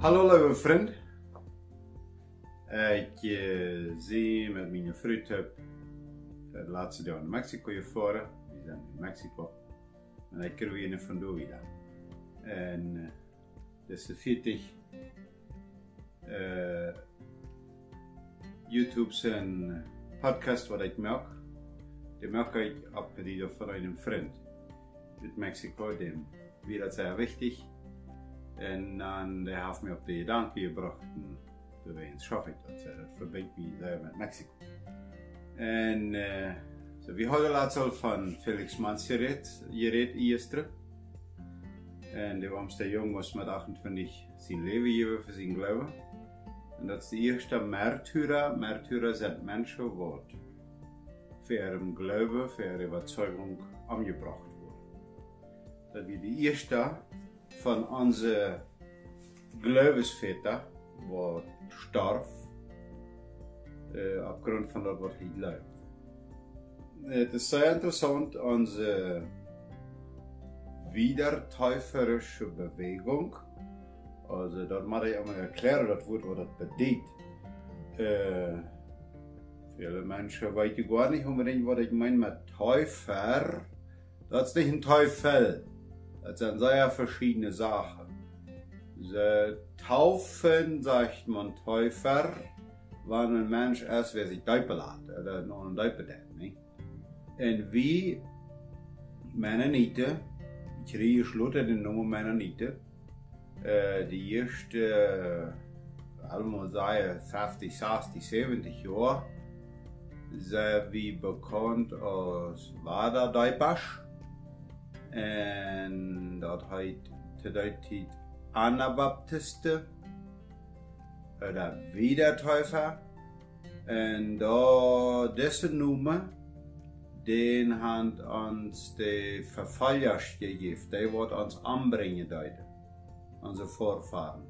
Hallo lieve vriend. Ik uh, zie met mijn vriend heb de laatste dag in Mexico gevaren. We zijn in Mexico. En ik kreeg weer een van wieder. En dat is de 40 uh, YouTube's en podcast wat ik maak. Die maak ik op die van een vriend uit Mexico. Dem wie dat sehr wichtig. En dan der heeft me op de gedanke gebracht. Toen we schaffe ik dat. Dat verbindt me daar met Mexico. En uh, so, we hadden laatst al van Felix Mans gereed, gereed eerst. En de warmste jong was met 28 zijn leven gegeven voor zijn geloven. En dat is de eerste Märtyrer. Märtyrer zijn mensen wordt voor hun geloven, voor hun overtuiging omgebracht worden. Dat we de eerste van onze geloofsväter wat starf uh, aufgrund van dat wat hij gelooft. Het is zeer interessant, onze wiedertäuferische Bewegung. Also, dat moet ik einmal erklären, dat woord wat dat betekent. Uh, viele Menschen weten gar nicht unbedingt, was ich meine mit Täufer. Das ist nicht ein Teufel. Das sind sehr verschiedene Sachen. Sie taufen, sagt man Täufer, wenn ein Mensch erst wer sich Däupe lässt, oder noch ein Däupe hat? Und wie Mennoniten, ich kriege schlutter den Namen Mennoniten, äh, die erste, allemaal sagen, 50, 60, 70 Jahre, sind wie bekannt als Waderdäupasch. En dat heet te tijd Anabaptisten oder Wiedertäufer. En da deze noemen, den hat uns de Verfallers gegeben. Die wird uns anbringen deuten. Unsere Vorfahren.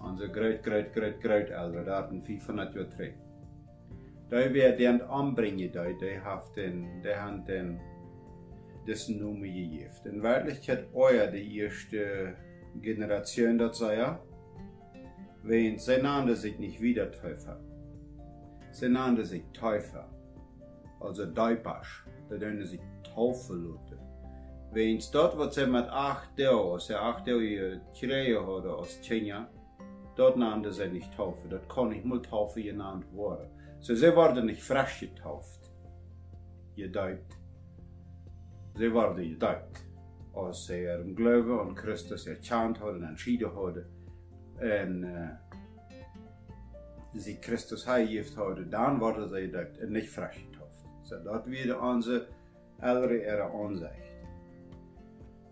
Unsere Groot, Groot, Groot, Grooteltern, da hatten 500 Jahre terug. Die werden den anbringen deuten. Die haben den, die haben den dessen Nummer gegeben. In Wirklichkeit euer die erste Generation das sei ja, wenn sie nannte sich nicht wieder Täufer. Sie nannte sich Täufer, also Däupasch, da nannte sich Taufelute. Es dort, was sie mit acht Jahren, sie acht Jahre Kirche hatte aus Kenia, dort nannte sie nicht Taufe, dort kann nicht mal Taufe genannt worden. So, sie wurden nicht frisch getauft, gedäupt. Sie worden gedeupt. Als ze er een geloven aan Christus erkend hadden en entschieden hadden. En uh, sie Christus heimgeeft hadden, dan worden ze gedeupt en niet frisch getauft. So, dat weer onze ältere ihre Ansicht.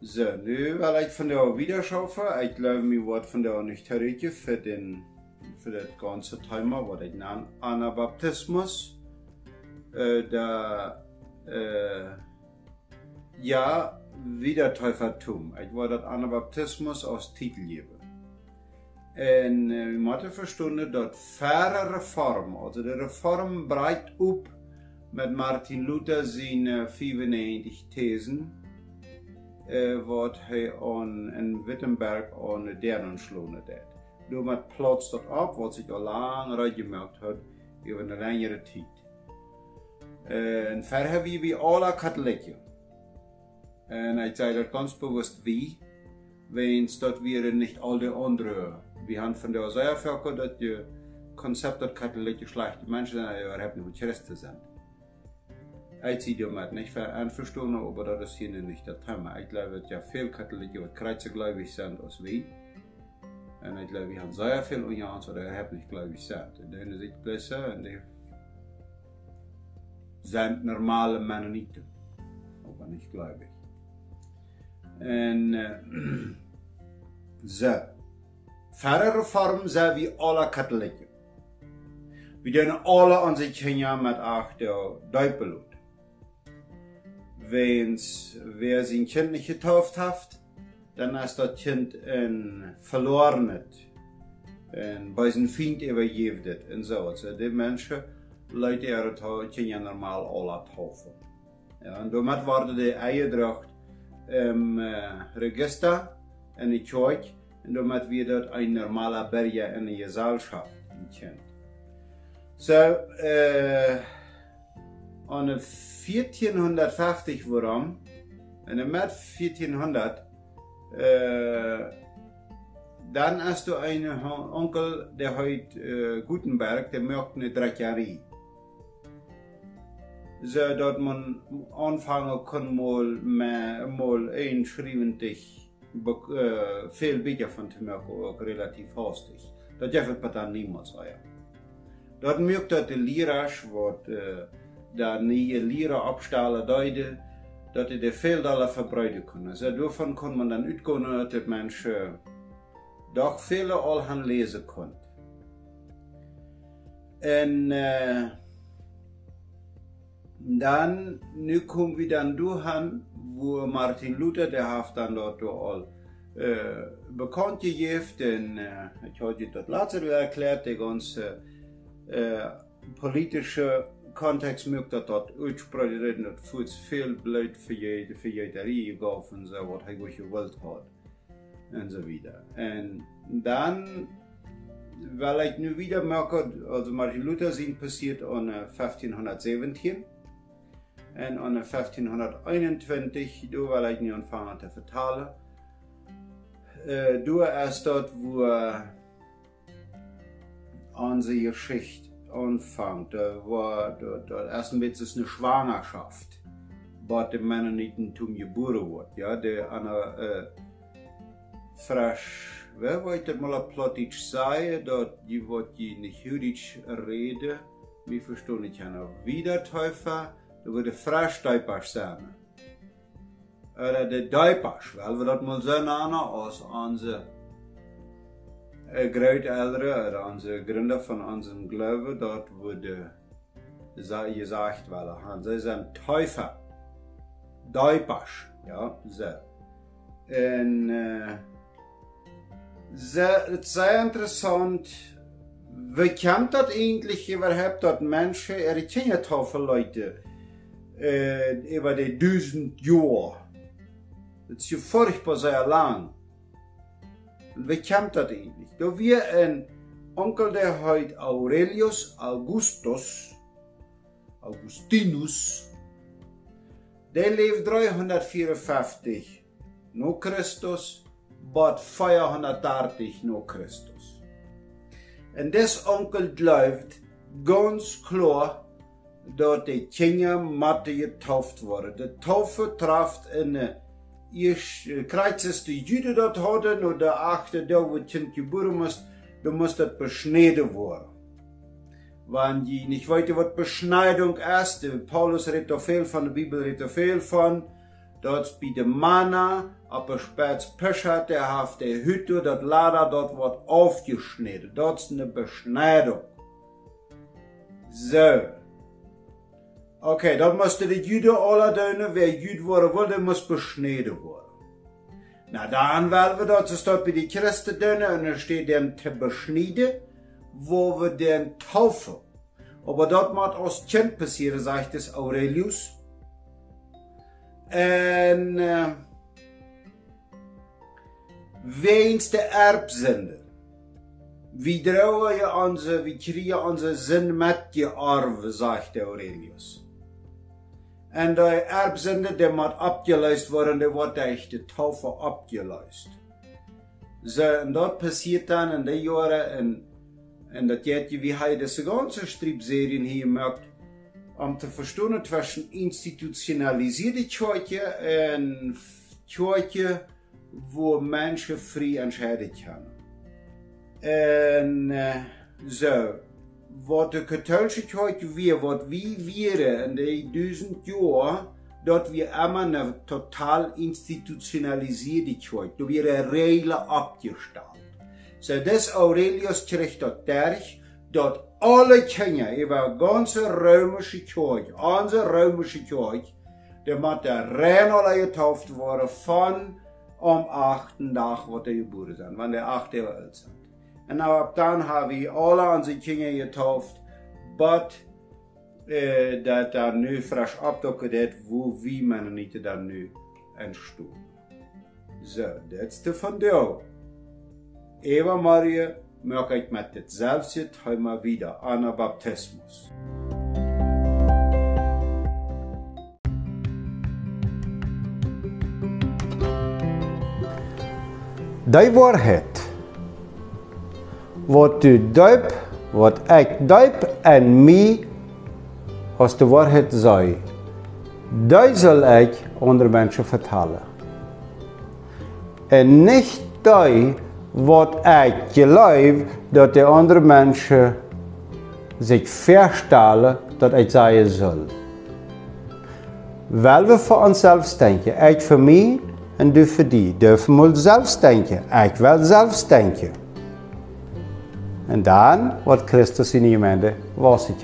So, nu wil ik van jou wieder schaffen. Ik glaube, mir wordt van jou nicht herretje für den für das ganze Thema, was ich nenne Anabaptismus. Äh, da, äh, ja, Wiedertäufertum. Ich war das Anabaptismus als Titel geben. En we moeten verstaan dat verre reform, also de reform breit op met Martin Luther uh, 95 thesen, uh, wat hij aan, in Wittenberg aan deren deed. Door met plots dat op, wat zich al lang uitgemerkt had, over een langere tijd. Uh, en verder hebben we alle katholieken. En hij zei dat ganz bewust wie, wens dat we niet al de andere. We hebben van de zeer veel dat je concept dat katholieke slechte mensen zijn, überhaupt nicht mit Christen sind. Ich ziehe damit nicht für einverstanden, aber das ist hier nicht das Thema. Ich glaube, dass ja viele Katholiken, die kreuzgläubig sind als. Und ich glaube, wir haben sehr viele unter uns, die überhaupt nicht gläubig sind. Und die sind besser und die sind normale Mennoniten, aber nicht gläubig. En uh, zo. Verder reform zijn we alle katholieken. We doen alle onze kinderen met achter duipeloed. Wens wer zijn kind niet getauft heeft, dan is dat kind een verlorenet. En bij zijn vriend übergeeft het en zo. Also die mensen leiden ihre kinderen normaal alle taufen. Ja, en daarmee worden die äh, Register in die Kirche En damit wir dort ein normaler Berger in der Gesellschaft kennt. So, äh, an 1450 warum, in der März 1400, äh, dann hast du einen Onkel, der heute äh, Gutenberg, der macht eine Dracherie. So, dat man anfangen kann, mal, mehr, mal einschriebentlich äh, von zu machen, auch relativ hastig. Das dürfen wir dann niemals sein. Dat merkt dat de leraars, wat daar nieuwe leren opstellen duiden, dat die de veel dollar verbreiden kunnen. So, daarvan kon man dan uitgaan dat de mensen doch vele al gaan lezen kon. En uh, dan, nu komen we dan wo Martin Luther, der heeft dan dort al uh, bekannt gegeven, en uh, ik had je dat laatst erklärt, die ganze uh, politische Kontext mögt dat dat uitspreiden, dat voelt veel beleid voor je, voor je daarin gegeven, zo wat hij wat gewollt had. En zo wieder. En dan, weil ich nu wieder merke, also Martin Luther sind passiert an 1517 en an 1521, da weil ich nu anfangen te vertalen. Uh, du erst dort, wo unsere Geschichte anfängt. Da war da, da ersten ist eine Schwangerschaft, bei den Mennoniten geboren wird. Ja, der eine äh, frisch, wer wollte mal plötzlich sagen, dass die wird die nicht jüdisch reden, wie verstehe ich ja Wiedertäufer, da würde frisch Deipasch sein. Oder der Deipasch, weil wir das mal so nennen, aus unserer Grootouderen, onze Gründer von unserem Glauben, dort wurde gesagt, weil sie sind Täufer. Deupasch, ja, so. Und äh, sehr, sehr interessant, wie kommt das eigentlich überhaupt, dass Menschen ihre Kinder taufen, Leute, über die tausend Jahre? Das ist ja furchtbar sehr lang. Und wie kommt das eigentlich? Da wir ein Onkel, der heißt Aurelius Augustus, Augustinus, der lebt 354 nach Christus, bald 430 nach Christus. Und das Onkel glaubt ganz klar, dass die Kinder Mathe getauft wurden. Die Taufe trifft in eine ich kreuzest die Jüde dort hadden und der achte da wo Kind geboren muss, da muss das beschneiden worden. Wenn die nicht weiter was Beschneidung ist, Paulus redet da viel von, der Bibel redet da viel von, dort bei der Manna, aber später Peschat, der hat der Hütte, das Lader, dort wird aufgeschnitten. Dort ist eine Beschneidung. So. Okay, dan moesten de Juden alle doen, wer Jud worden wilde, moest besneden worden. Nou, dan willen we dat, ze staat bij de Christen doen, en er steht te besneden, wo we den taufen. Aber dat moet als kind passieren, zegt es Aurelius. En uh, weens de Erbsünde. Wie drohen je onze, wie kriegen onze zin met je arve, zegt Aurelius. En de erbzinde, die moet abgeluist worden, die wordt echt de taufe abgeluist. So, en dat passiert dann in de jaren, en, en dat je wie hij deze ganze Stripserien hier merkt, om te verstaan tussen institutionalisierte Kirche en Kirche, wo Menschen frei entscheiden können. En uh, so, wat de katholische Kirche wir, wat wie wir in de duizend jaar, dat wir immer eine total institutionalisierte Kirche, da wir Regeln abgestellt. So, das Aurelius kriegt dort durch, dass alle Kinder über ganze römische Kirche, unsere römische Kirche, der mit der Renner getauft worden von am achten Tag, wo die geboren sind, wenn der acht Jahre alt sind. En nou ab dan hebben we alle onze kinderen getauft, but uh, dat daar nu frisch opdokument wo wie Mennonieten dan nu entstonden. Zo, dat is de van jou. Eva Maria maak ik met hetzelfde thema wieder, Anabaptismus. Die waarheid, wat du duip, wat ik duip en mij als de waarheid zei, die zal ik onder mensen vertellen. En niet die wat ik geloof dat de andere mensen zich verstellen dat ik zeggen zal. Wel we voor onszelf denken, ik voor mij en du voor die. Dürfen we zelf denken, ik wil zelf denken. En dan wordt Christus in je gemeente was ik